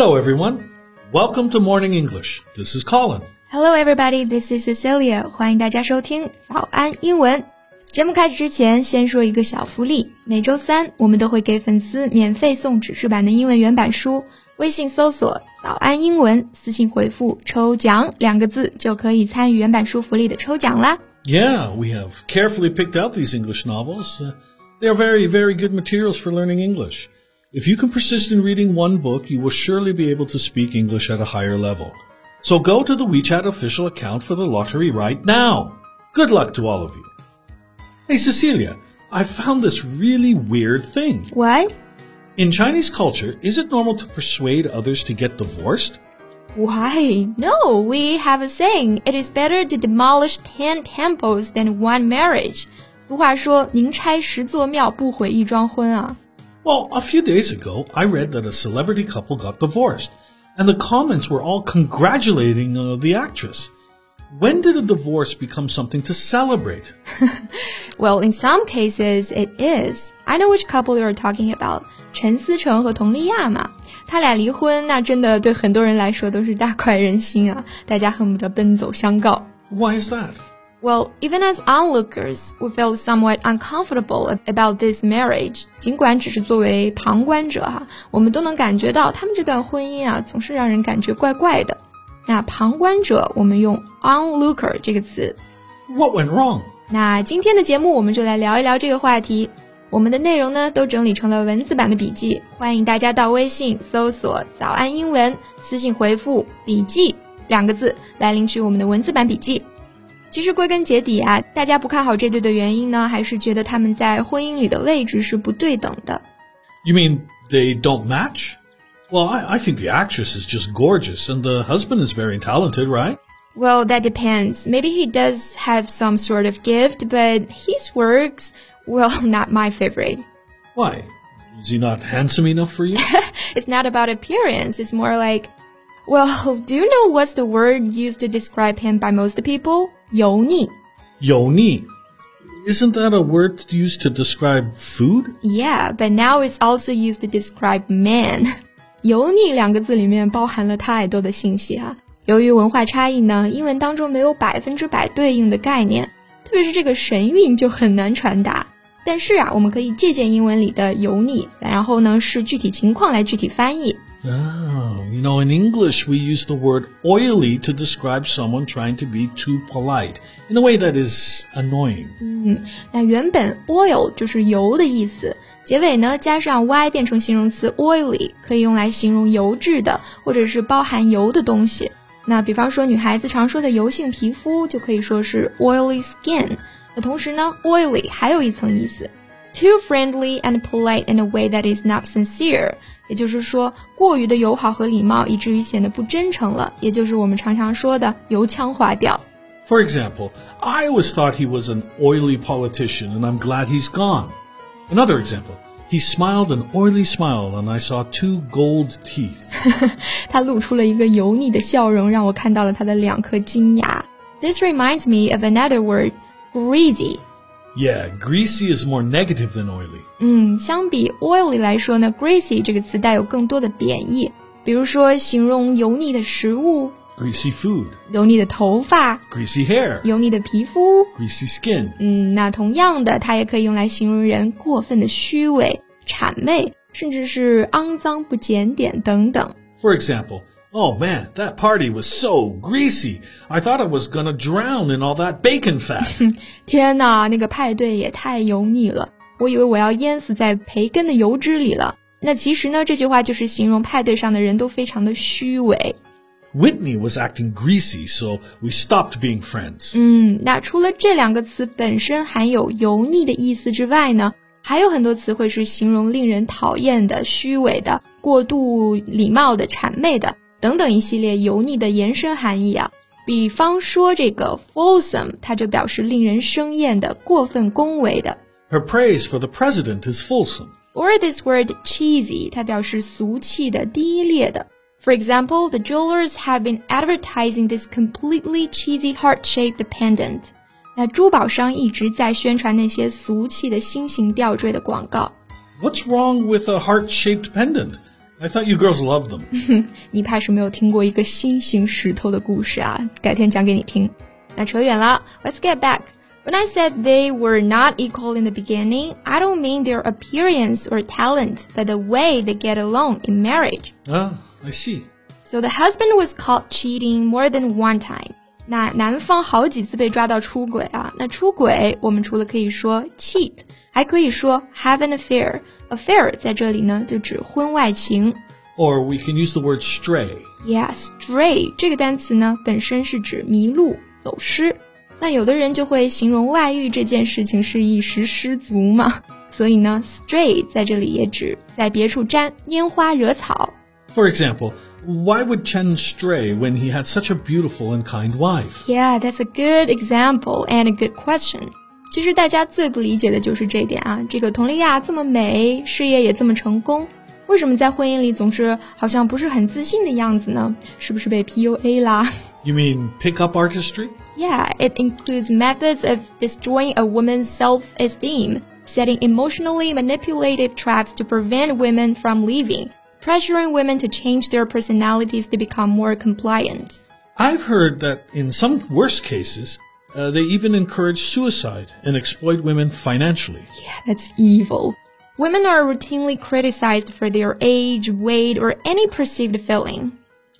Hello, everyone. Welcome to Morning English. This is Colin. Hello, everybody. This is Cecilia. 欢迎大家收听早安英文。节目开始之前，先说一个小福利。每周三，我们都会给粉丝免费送纸质版的英文原版书。微信搜索“早安英文”，私信回复“抽奖”两个字，就可以参与原版书福利的抽奖啦。Yeah, we have carefully picked out these English novels. Uh, they are very, very good materials for learning English. If you can persist in reading one book, you will surely be able to speak English at a higher level. So go to the WeChat official account for the lottery right now. Good luck to all of you. Hey, Cecilia, I found this really weird thing. What? In Chinese culture, is it normal to persuade others to get divorced? Why? No, we have a saying. It is better to demolish ten temples than one marriage. 俗话说，宁拆十座庙，不毁一桩婚啊。 Well, a few days ago, I read that a celebrity couple got divorced, and the comments were all congratulating uh, the actress. When did a divorce become something to celebrate? well, in some cases, it is. I know which couple you are talking about. 陈思诚和佟丽娅嘛，他俩离婚，那真的对很多人来说都是大快人心啊！大家恨不得奔走相告。Why is that? Well, even as onlookers, we feel somewhat uncomfortable about this marriage. 尽管只是作为旁观者哈，我们都能感觉到他们这段婚姻啊，总是让人感觉怪怪的。那旁观者，我们用 onlooker 这个词。What went wrong? 那今天的节目，我们就来聊一聊这个话题。我们的内容呢，都整理成了文字版的笔记，欢迎大家到微信搜索“早安英文”，私信回复“笔记”两个字来领取我们的文字版笔记。其实归根结底啊，大家不看好这对的原因呢，还是觉得他们在婚姻里的位置是不对等的。You mean they don't match? Well, I, I think the actress is just gorgeous and the husband is very talented, right? Well, that depends. Maybe he does have some sort of gift, but his works well, not my favorite. Why? Is he not handsome enough for you? it's not about appearance. It's more like, well, do you know what's the word used to describe him by most people? 油腻. Yoni. Isn't that a word used to describe food? Yeah, but now it's also used to describe man. 油腻两个字里面包含了太多的信息哈。由于文化差异呢，英文当中没有百分之百对应的概念，特别是这个神韵就很难传达。 但是啊，我们可以借鉴英文里的油腻，然后呢是具体情况来具体翻译。Oh, you know, in English we use the word oily to describe someone trying to be too polite in a way that is annoying. 嗯，那原本 oil 就是油的意思，结尾呢加上 y 变成形容词 oily，可以用来形容油质的或者是包含油的东西。那比方说女孩子常说的油性皮肤，就可以说是 oily skin。 那同时呢，oily 还有一层意思，too friendly and polite in a way that is not sincere，也就是说过于的友好和礼貌，以至于显得不真诚了，也就是我们常常说的油腔滑调。For example, I always thought he was an oily politician, and I'm glad he's gone. Another example. He smiled an oily smile, and I saw two gold teeth. 他露出了一个油腻的笑容，让我看到了他的两颗金牙。This reminds me of another word greasy. Yeah, greasy is more negative than oily. 嗯，相比 oily 来说呢，greasy 这个词带有更多的贬义，比如说形容油腻的食物，greasy food，油腻的头发，greasy hair，油腻的皮肤，greasy skin。嗯，那同样的，它也可以用来形容人过分的虚伪、谄媚，甚至是肮脏、不检点等等。For example. Oh man, that party was so greasy. I thought I was gonna drown in all that bacon fat. 天哪，那个派对也太油腻了，我以为我要淹死在培根的油脂里了。那其实呢，这句话就是形容派对上的人都非常的虚伪。Whitney was acting greasy, so we stopped being friends. 嗯，那除了这两个词本身含有油腻的意思之外呢，还有很多词汇是形容令人讨厌的、虚伪的、过度礼貌的、谄媚的。等等一系列油腻的延伸含义啊，比方说这个 fulsome，它就表示令人生厌的、过分恭维的。Her praise for the president is fulsome. Or this word cheesy，它表示俗气的、低劣的。For example, the jewelers have been advertising this completely cheesy heart-shaped pendant. 那珠宝商一直在宣传那些俗气的心形吊坠的广告。What's wrong with a heart-shaped pendant? I thought you girls loved them. 你怕是没有听过一个新型石头的故事啊，改天讲给你听。那扯远了，Let's get back. When I said they were not equal in the beginning, I don't mean their appearance or talent, but the way they get along in marriage. Ah, I see. So the husband was caught cheating more than one time. 那男方好几次被抓到出轨啊，那出轨我们除了可以说 cheat，还可以说 have an affair。 affair 在这里呢就指婚外情。 Or we can use the word stray. Yeah, stray 这个单词呢本身是指迷路、走失。那有的人就会形容外遇这件事情是一时失足嘛，所以呢，stray 在这里也指在别处沾拈花惹草。 For example, why would Chen stray when he had such a beautiful and kind wife? Yeah, that's a good example and a good question. 其实大家最不理解的就是这点啊，这个佟丽娅这么美，事业也这么成功，为什么在婚姻里总是好像不是很自信的样子呢？是不是被 PUA 啦 You mean pickup artistry? ？Yeah, it includes methods of destroying a woman's self-esteem, setting emotionally manipulative traps to prevent women from leaving, pressuring women to change their personalities to become more compliant. I've heard that in some worst cases, uh, they even encourage suicide and exploit women financially. Yeah, that's evil. Women are routinely criticized for their age, weight, or any perceived failing.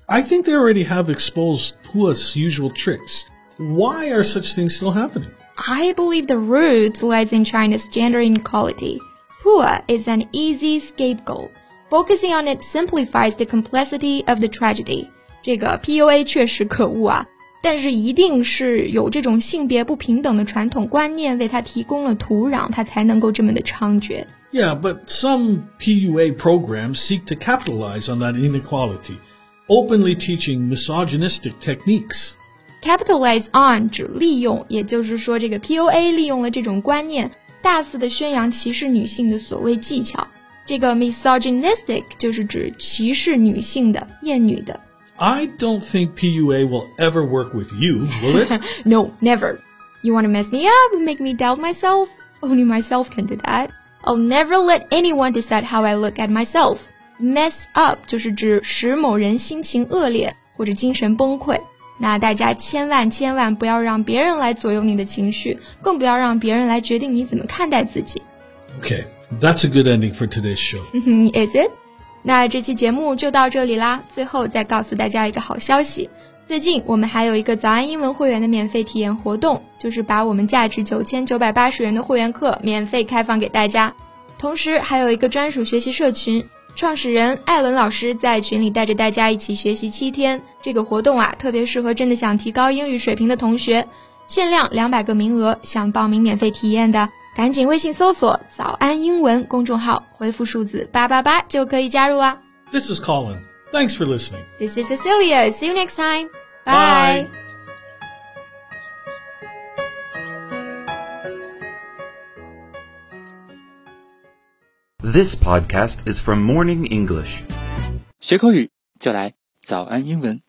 I think they already have exposed PUA's usual tricks. Why are such things still happening? I believe the root lies in China's gender inequality. PUA is an easy scapegoat. Focusing on it simplifies the complexity of the tragedy. 这个 PUA 确实可恶啊！但是一定是有这种性别不平等的传统观念为它提供了土壤，它才能够这么的猖獗。 Yeah, but some PUA programs seek to capitalize on that inequality, openly teaching misogynistic techniques. capitalize on 指利用，也就是说，这个 PUA 利用了这种观念，大肆的宣扬歧视女性的所谓技巧。这个 misogynistic 就是指歧视女性的、厌女的。 I don't think PUA will ever work with you, will it? No, never. You want to mess me up and make me doubt myself? Only myself can do that. I'll never let anyone decide how I look at myself. Mess up 就是指使某人心情恶劣或者精神崩溃。那大家千万千万不要让别人来左右你的情绪，更不要让别人来决定你怎么看待自己。 okay, that's a good ending for today's show. Is it？ 那这期节目就到这里啦。最后再告诉大家一个好消息，最近我们还有一个早安英文会员的免费体验活动，就是把我们价值九千九百八十元的会员课免费开放给大家，同时还有一个专属学习社群。创始人艾伦老师在群里带着大家一起学习七天，这个活动啊，特别适合真的想提高英语水平的同学，限量两百个名额，想报名免费体验的，赶紧微信搜索“早安英文”公众号，回复数字八八八就可以加入啦。 This is Colin. Thanks for listening. This is Cecilia. See you next time. Bye. Bye. This podcast is from Morning English. 学口语就来早安英文。